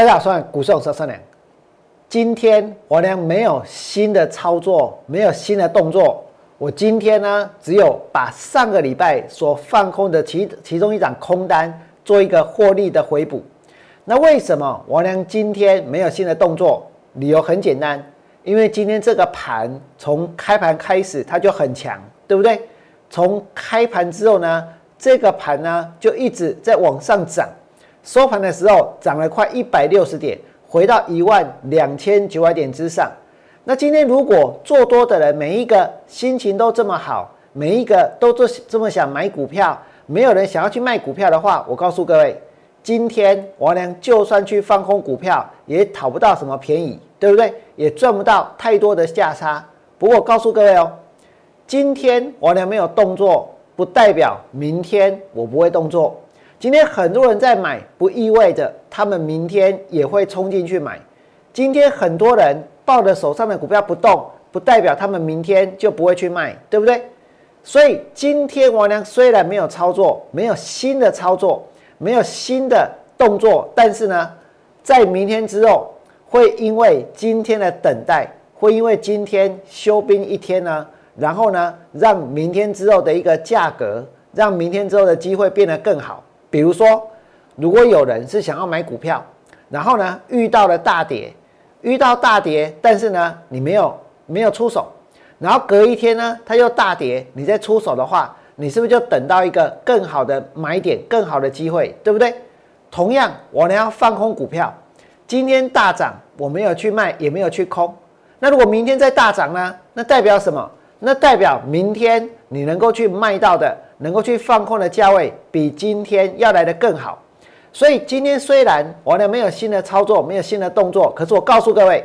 大家好，我是股市手三年。今天我呢没有新的操作，没有新的动作。我今天呢只有把上个礼拜所放空的其其中一张空单做一个获利的回补。那为什么我呢今天没有新的动作？理由很简单，因为今天这个盘从开盘开始它就很强，对不对？从开盘之后呢，这个盘呢就一直在往上涨。收盘的时候涨了快一百六十点，回到一万两千九百点之上。那今天如果做多的人每一个心情都这么好，每一个都这这么想买股票，没有人想要去卖股票的话，我告诉各位，今天王良就算去放空股票，也讨不到什么便宜，对不对？也赚不到太多的价差。不过告诉各位哦，今天王良没有动作，不代表明天我不会动作。今天很多人在买，不意味着他们明天也会冲进去买。今天很多人抱着手上的股票不动，不代表他们明天就不会去卖，对不对？所以今天王良虽然没有操作，没有新的操作，没有新的动作，但是呢，在明天之后，会因为今天的等待，会因为今天休兵一天呢，然后呢，让明天之后的一个价格，让明天之后的机会变得更好。比如说，如果有人是想要买股票，然后呢遇到了大跌，遇到大跌，但是呢你没有没有出手，然后隔一天呢它又大跌，你再出手的话，你是不是就等到一个更好的买点、更好的机会，对不对？同样，我呢要放空股票，今天大涨，我没有去卖，也没有去空。那如果明天再大涨呢？那代表什么？那代表明天你能够去卖到的。能够去放空的价位比今天要来的更好，所以今天虽然我呢没有新的操作，没有新的动作，可是我告诉各位，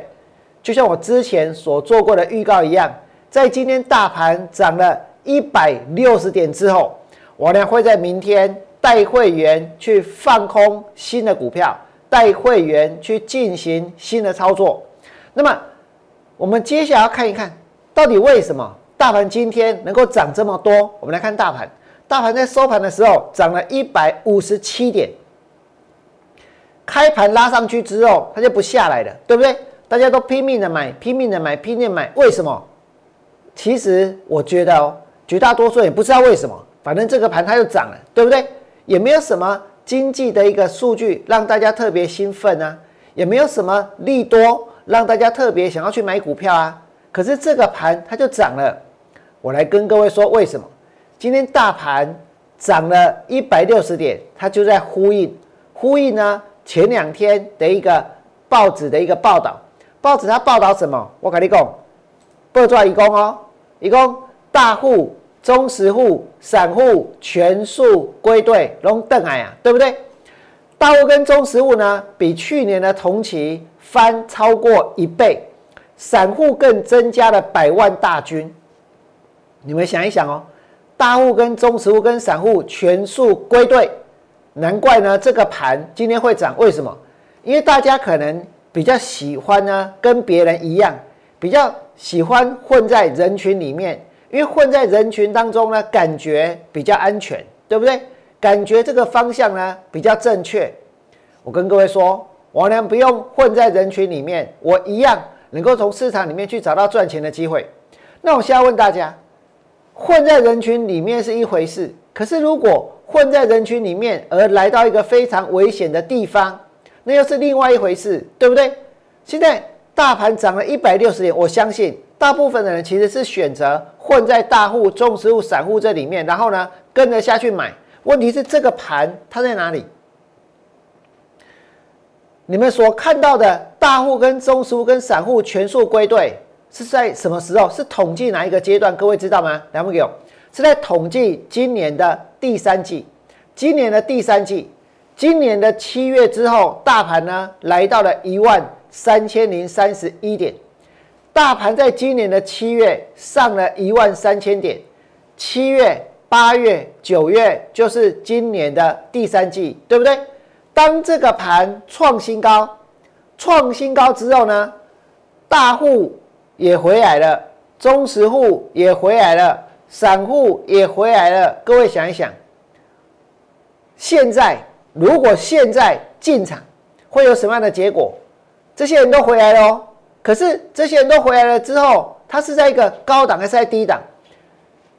就像我之前所做过的预告一样，在今天大盘涨了一百六十点之后，我呢会在明天带会员去放空新的股票，带会员去进行新的操作。那么我们接下来看一看到底为什么大盘今天能够涨这么多？我们来看大盘。大盘在收盘的时候涨了一百五十七点，开盘拉上去之后，它就不下来了，对不对？大家都拼命的买，拼命的买，拼命买，为什么？其实我觉得哦，绝大多数也不知道为什么，反正这个盘它就涨了，对不对？也没有什么经济的一个数据让大家特别兴奋啊，也没有什么利多让大家特别想要去买股票啊。可是这个盘它就涨了，我来跟各位说为什么。今天大盘涨了一百六十点，它就在呼应呼应呢前两天的一个报纸的一个报道。报纸它报道什么？我跟你讲，报出来一共哦，一共大户、中实户、散户全数归队，龙邓矮啊，对不对？大户跟中实户呢，比去年的同期翻超过一倍，散户更增加了百万大军。你们想一想哦。大户跟中实户跟散户全数归队，难怪呢，这个盘今天会涨。为什么？因为大家可能比较喜欢呢，跟别人一样，比较喜欢混在人群里面，因为混在人群当中呢，感觉比较安全，对不对？感觉这个方向呢比较正确。我跟各位说，我呢不用混在人群里面，我一样能够从市场里面去找到赚钱的机会。那我现在问大家。混在人群里面是一回事，可是如果混在人群里面而来到一个非常危险的地方，那又是另外一回事，对不对？现在大盘涨了一百六十点，我相信大部分的人其实是选择混在大户、中实户、散户这里面，然后呢跟着下去买。问题是这个盘它在哪里？你们所看到的大户跟中实户跟散户全数归队。是在什么时候？是统计哪一个阶段？各位知道吗？两位给，是在统计今年的第三季。今年的第三季，今年的七月之后，大盘呢来到了一万三千零三十一点。大盘在今年的七月上了一万三千点。七月、八月、九月就是今年的第三季，对不对？当这个盘创新高，创新高之后呢，大户。也回来了，中实户也回来了，散户也回来了。各位想一想，现在如果现在进场，会有什么样的结果？这些人都回来了哦。可是这些人都回来了之后，他是在一个高档还是在低档？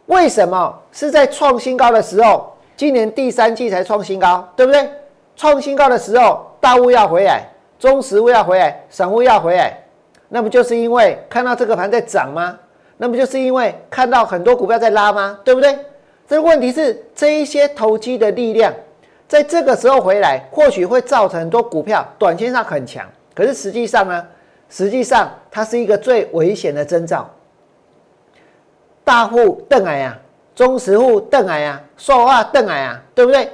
为什么是在创新高的时候？今年第三季才创新高，对不对？创新高的时候，大户要回来，中实户要回来，散户要回来，那不就是因为看到这个盘在涨吗？那不就是因为看到很多股票在拉吗？对不对？这个问题是这一些投机的力量，在这个时候回来，或许会造成很多股票短线上很强，可是实际上呢？实际上它是一个最危险的征兆。大户瞪矮呀。中实户瞪矮啊，说话瞪矮啊，对不对？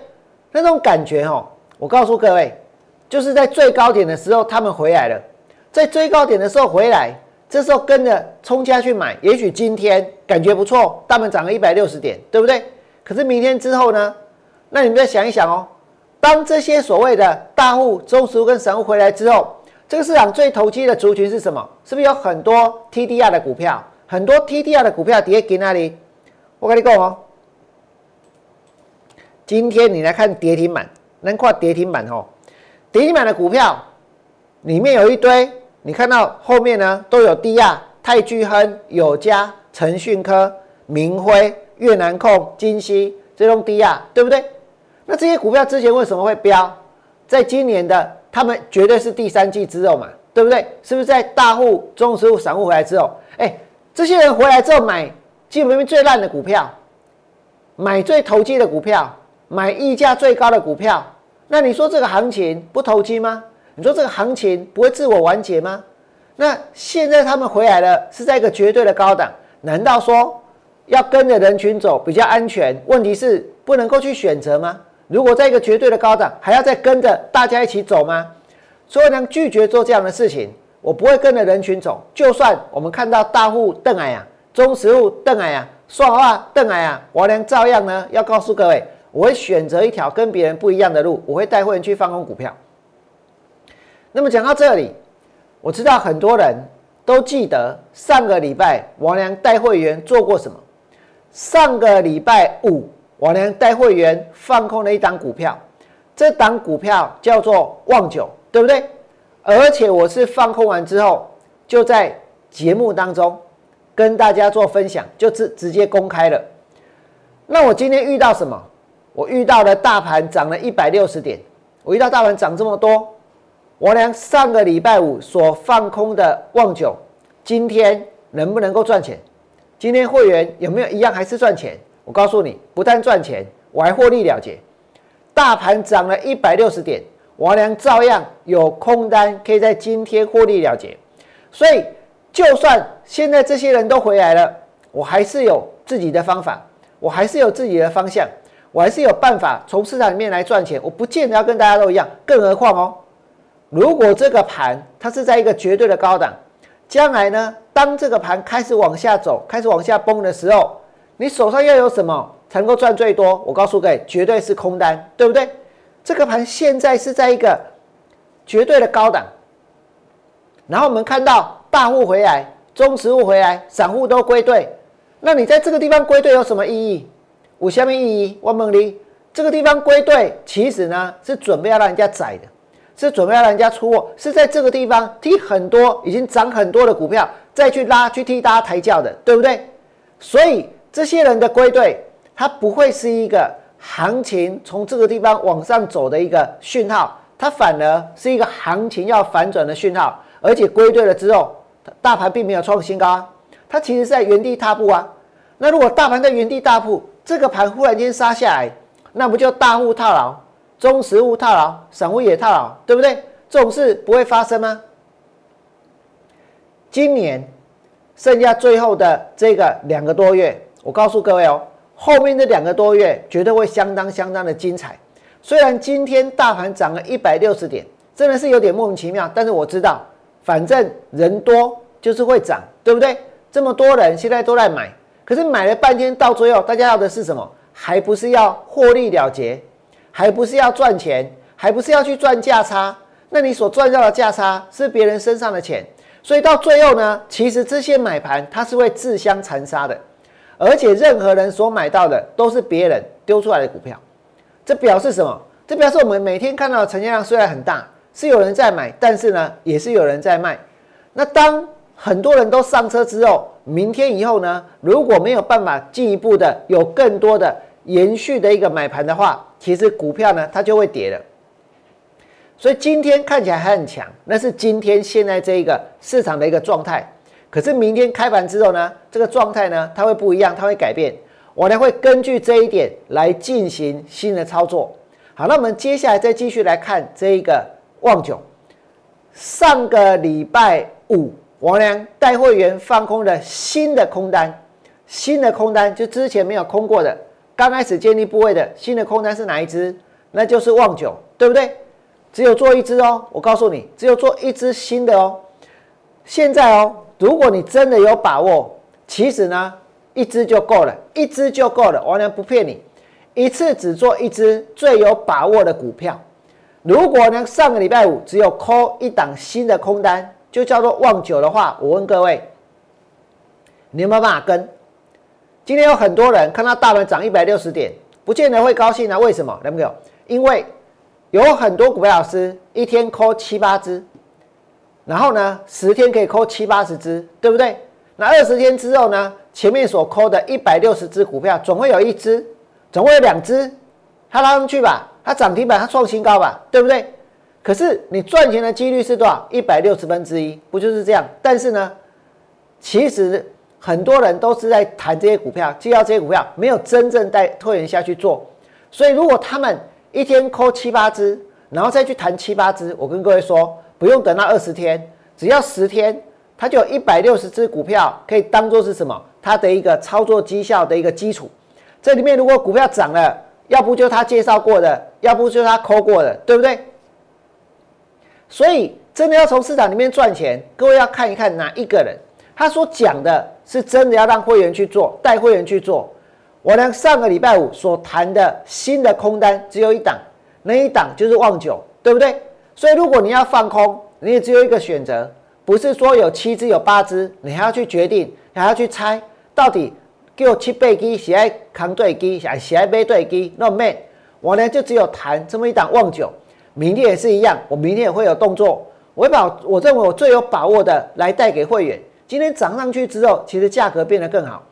那种感觉哦，我告诉各位，就是在最高点的时候他们回来了，在最高点的时候回来，这时候跟着冲下去买，也许今天感觉不错，大盘涨了一百六十点，对不对？可是明天之后呢？那你们再想一想哦，当这些所谓的大户、中实户跟散户回来之后，这个市场最投机的族群是什么？是不是有很多 TDR 的股票？很多 TDR 的股票跌给那里？我跟你讲哦，今天你来看跌停板，能跨跌停板哦。跌停板的股票里面有一堆，你看到后面呢都有低亚、泰聚亨、友嘉、腾讯科、明辉、越南控、金熙这种低亚，对不对？那这些股票之前为什么会飙？在今年的他们绝对是第三季之后嘛，对不对？是不是在大户、中实户、散户回来之后，哎，这些人回来之后买？基本面最烂的股票，买最投机的股票，买溢价最高的股票，那你说这个行情不投机吗？你说这个行情不会自我完结吗？那现在他们回来了，是在一个绝对的高档，难道说要跟着人群走比较安全？问题是不能够去选择吗？如果在一个绝对的高档，还要再跟着大家一起走吗？所以呢，拒绝做这样的事情，我不会跟着人群走，就算我们看到大户瞪矮呀。中实户邓矮啊，说话邓矮啊，王良照样呢要告诉各位，我会选择一条跟别人不一样的路，我会带会员去放空股票。那么讲到这里，我知道很多人都记得上个礼拜王良带会员做过什么。上个礼拜五，王良带会员放空了一档股票，这档股票叫做旺九，对不对？而且我是放空完之后，就在节目当中。跟大家做分享，就直直接公开了。那我今天遇到什么？我遇到了大盘涨了一百六十点。我遇到大盘涨这么多，我俩上个礼拜五所放空的旺九，今天能不能够赚钱？今天会员有没有一样还是赚钱？我告诉你，不但赚钱，我还获利了结。大盘涨了一百六十点，我俩照样有空单可以在今天获利了结。所以。就算现在这些人都回来了，我还是有自己的方法，我还是有自己的方向，我还是有办法从市场里面来赚钱。我不见得要跟大家都一样，更何况哦，如果这个盘它是在一个绝对的高档，将来呢，当这个盘开始往下走、开始往下崩的时候，你手上要有什么才能够赚最多？我告诉各位，绝对是空单，对不对？这个盘现在是在一个绝对的高档，然后我们看到。大户回来，中实户回来，散户都归队。那你在这个地方归队有什么意义？有下面意义？我问你，这个地方归队，其实呢是准备要让人家宰的，是准备要让人家出货，是在这个地方踢很多已经涨很多的股票，再去拉去替大家抬轿的，对不对？所以这些人的归队，它不会是一个行情从这个地方往上走的一个讯号，它反而是一个行情要反转的讯号，而且归队了之后。大盘并没有创新高啊，它其实是在原地踏步啊。那如果大盘在原地踏步，这个盘忽然间杀下来，那不就大户套牢、中实物套牢、散户也套牢，对不对？这种事不会发生吗？今年剩下最后的这个两个多月，我告诉各位哦，后面这两个多月绝对会相当相当的精彩。虽然今天大盘涨了一百六十点，真的是有点莫名其妙，但是我知道。反正人多就是会涨，对不对？这么多人现在都在买，可是买了半天，到最后大家要的是什么？还不是要获利了结，还不是要赚钱，还不是要去赚价差？那你所赚到的价差是别人身上的钱，所以到最后呢，其实这些买盘它是会自相残杀的，而且任何人所买到的都是别人丢出来的股票，这表示什么？这表示我们每天看到的成交量虽然很大。是有人在买，但是呢，也是有人在卖。那当很多人都上车之后，明天以后呢，如果没有办法进一步的有更多的延续的一个买盘的话，其实股票呢它就会跌了。所以今天看起来还很强，那是今天现在这一个市场的一个状态。可是明天开盘之后呢，这个状态呢它会不一样，它会改变。我呢会根据这一点来进行新的操作。好，那我们接下来再继续来看这一个旺九。上个礼拜五，王良带会员放空的新的空单，新的空单就之前没有空过的，刚开始建立部位的新的空单是哪一只？那就是旺九，对不对？只有做一只哦，我告诉你，只有做一只新的哦。现在哦，如果你真的有把握，其实呢，一只就够了，一只就够了，王良不骗你。一次只做一只最有把握的股票。如果呢上个礼拜五只有扣一档新的空单，就叫做望九的话，我问各位，你有没有办法跟？今天有很多人看到大盘涨一百六十点，不见得会高兴啊？为什么？有没有？因为有很多股票老师一天扣七八只，然后呢十天可以扣七八十只，对不对？那二十天之后呢，前面所扣的一百六十只股票，总会有一只。总会有两只，它拉上去吧，它涨停板，它创新高吧，对不对？可是你赚钱的几率是多少？一百六十分之一，不就是这样？但是呢，其实很多人都是在谈这些股票，介绍这些股票，没有真正带会员下去做。所以如果他们一天抠七八只，然后再去谈七八只，我跟各位说，不用等到二十天，只要十天，它就有一百六十只股票可以当做是什么？它的一个操作绩效的一个基础。这里面如果股票涨了，要不就他介绍过的，要不就他抠过的，对不对？所以真的要从市场里面赚钱，各位要看一看哪一个人，他所讲的是真的要让会员去做，带会员去做。我呢上个礼拜五所谈的新的空单只有一档，那一档就是旺九，对不对？所以如果你要放空，你也只有一个选择，不是说有七只有八只，你还要去决定，还要去猜到底。叫七倍机，喜爱扛对机，喜喜爱背对机，那没我呢就只有谈这么一档旺九，明天也是一样，我明天也会有动作，我会把我认为我最有把握的来带给会员。今天涨上去之后，其实价格变得更好。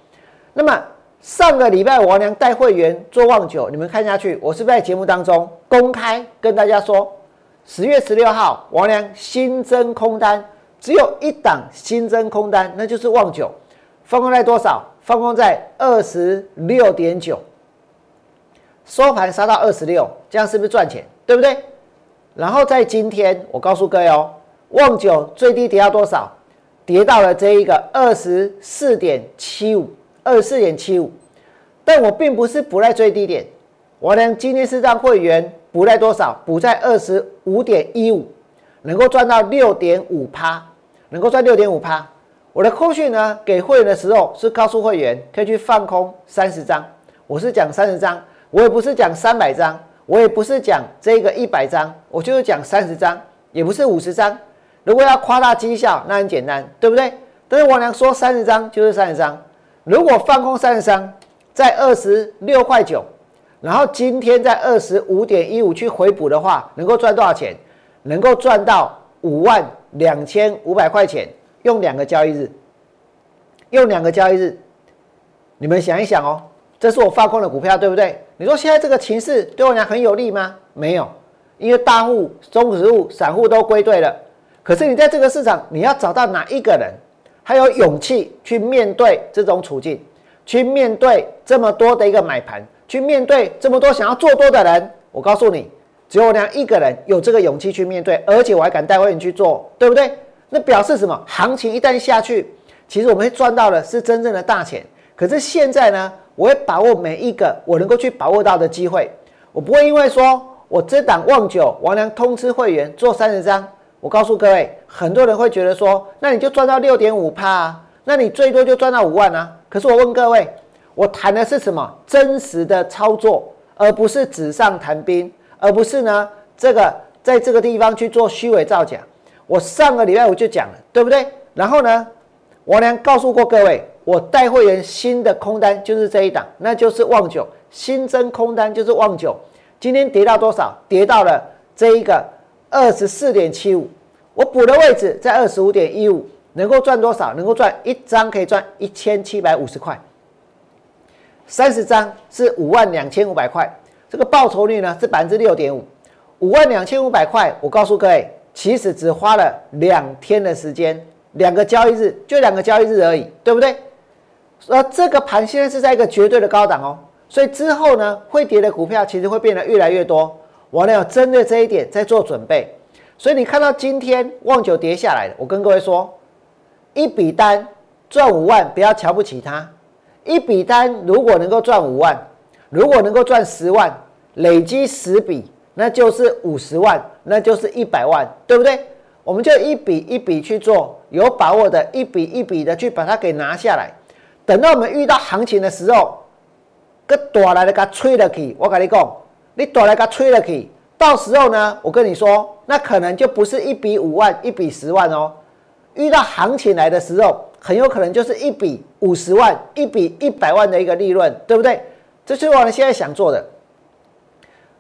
那么上个礼拜王良带会员做旺九，你们看下去，我是不是在节目当中公开跟大家说，十月十六号王良新增空单，只有一档新增空单，那就是旺九，放空在多少？放空在二十六点九，收盘杀到二十六，这样是不是赚钱？对不对？然后在今天，我告诉各位哦，旺九最低跌到多少？跌到了这一个二十四点七五，二十四点七五。但我并不是补在最低点，我呢今天是让会员补在多少？补在二十五点一五，能够赚到六点五趴，能够赚六点五趴。我的扣讯呢，给会员的时候是告诉会员可以去放空三十张，我是讲三十张，我也不是讲三百张，我也不是讲这个一百张，我就是讲三十张，也不是五十张。如果要夸大绩效，那很简单，对不对？但是王娘说三十张就是三十张。如果放空三十张，在二十六块九，然后今天在二十五点一五去回补的话，能够赚多少钱？能够赚到五万两千五百块钱。用两个交易日，用两个交易日，你们想一想哦，这是我放空的股票，对不对？你说现在这个情势对我娘很有利吗？没有，因为大户、中实户、散户都归队了。可是你在这个市场，你要找到哪一个人还有勇气去面对这种处境，去面对这么多的一个买盘，去面对这么多想要做多的人？我告诉你，只有我俩一个人有这个勇气去面对，而且我还敢带会员去做，对不对？那表示什么？行情一旦下去，其实我们赚到的是真正的大钱。可是现在呢，我会把握每一个我能够去把握到的机会。我不会因为说我这档旺九王良通知会员做三十张，我告诉各位，很多人会觉得说，那你就赚到六点五趴啊，那你最多就赚到五万啊。可是我问各位，我谈的是什么？真实的操作，而不是纸上谈兵，而不是呢这个在这个地方去做虚伪造假。我上个礼拜五就讲了，对不对？然后呢，我呢告诉过各位，我带会员新的空单就是这一档，那就是旺九新增空单就是旺九。今天跌到多少？跌到了这一个二十四点七五，我补的位置在二十五点一五，能够赚多少？能够赚一张可以赚一千七百五十块，三十张是五万两千五百块，这个报酬率呢是百分之六点五，五万两千五百块，我告诉各位，其实只花了两天的时间，两个交易日就两个交易日而已，对不对？而这个盘现在是在一个绝对的高档哦，所以之后呢，会跌的股票其实会变得越来越多。我呢要针对这一点在做准备，所以你看到今天旺九跌下来，我跟各位说，一笔单赚五万，不要瞧不起它。一笔单如果能够赚五万，如果能够赚十万，累积十笔，那就是五十万，那就是一百万，对不对？我们就一笔一笔去做，有把握的一笔一笔的去把它给拿下来。等到我们遇到行情的时候，个大来的给吹了去，我跟你讲，你大来个吹了去，到时候呢，我跟你说，那可能就不是一笔五万，一笔十万哦。遇到行情来的时候，很有可能就是一笔五十万，一笔一百万的一个利润，对不对？这是我们现在想做的。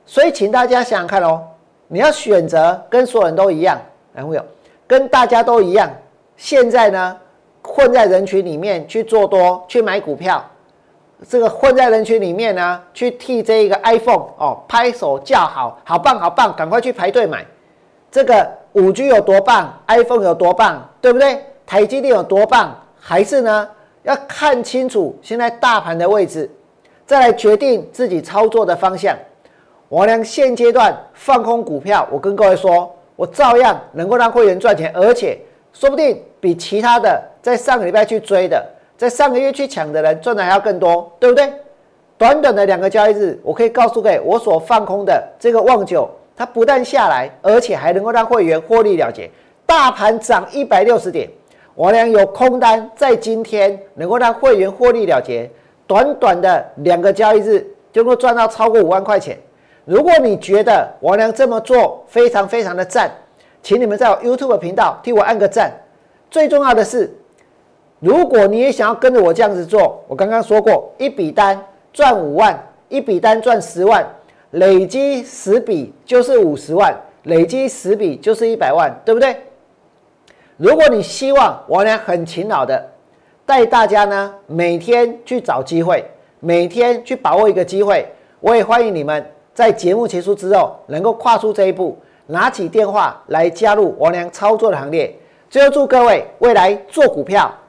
所以，请大家想想看哦，你要选择跟所有人都一样，男朋友跟大家都一样。现在呢？混在人群里面去做多，去买股票，这个混在人群里面呢，去替这一个 iPhone 哦拍手叫好，好棒好棒，赶快去排队买。这个五 G 有多棒，iPhone 有多棒，对不对？台积电有多棒，还是呢？要看清楚现在大盘的位置，再来决定自己操作的方向。我俩现阶段放空股票，我跟各位说，我照样能够让会员赚钱，而且说不定比其他的。在上个礼拜去追的，在上个月去抢的人赚的还要更多，对不对？短短的两个交易日，我可以告诉各位，我所放空的这个旺九，它不但下来，而且还能够让会员获利了结。大盘涨一百六十点，我俩有空单在今天能够让会员获利了结，短短的两个交易日就能够赚到超过五万块钱。如果你觉得王良这么做非常非常的赞，请你们在我 YouTube 频道替我按个赞。最重要的是。如果你也想要跟着我这样子做，我刚刚说过，一笔单赚五万，一笔单赚十万，累积十笔就是五十万，累积十笔就是一百万，对不对？如果你希望我呢很勤劳的带大家呢每天去找机会，每天去把握一个机会，我也欢迎你们在节目结束之后能够跨出这一步，拿起电话来加入我娘操作的行列。最后祝各位未来做股票。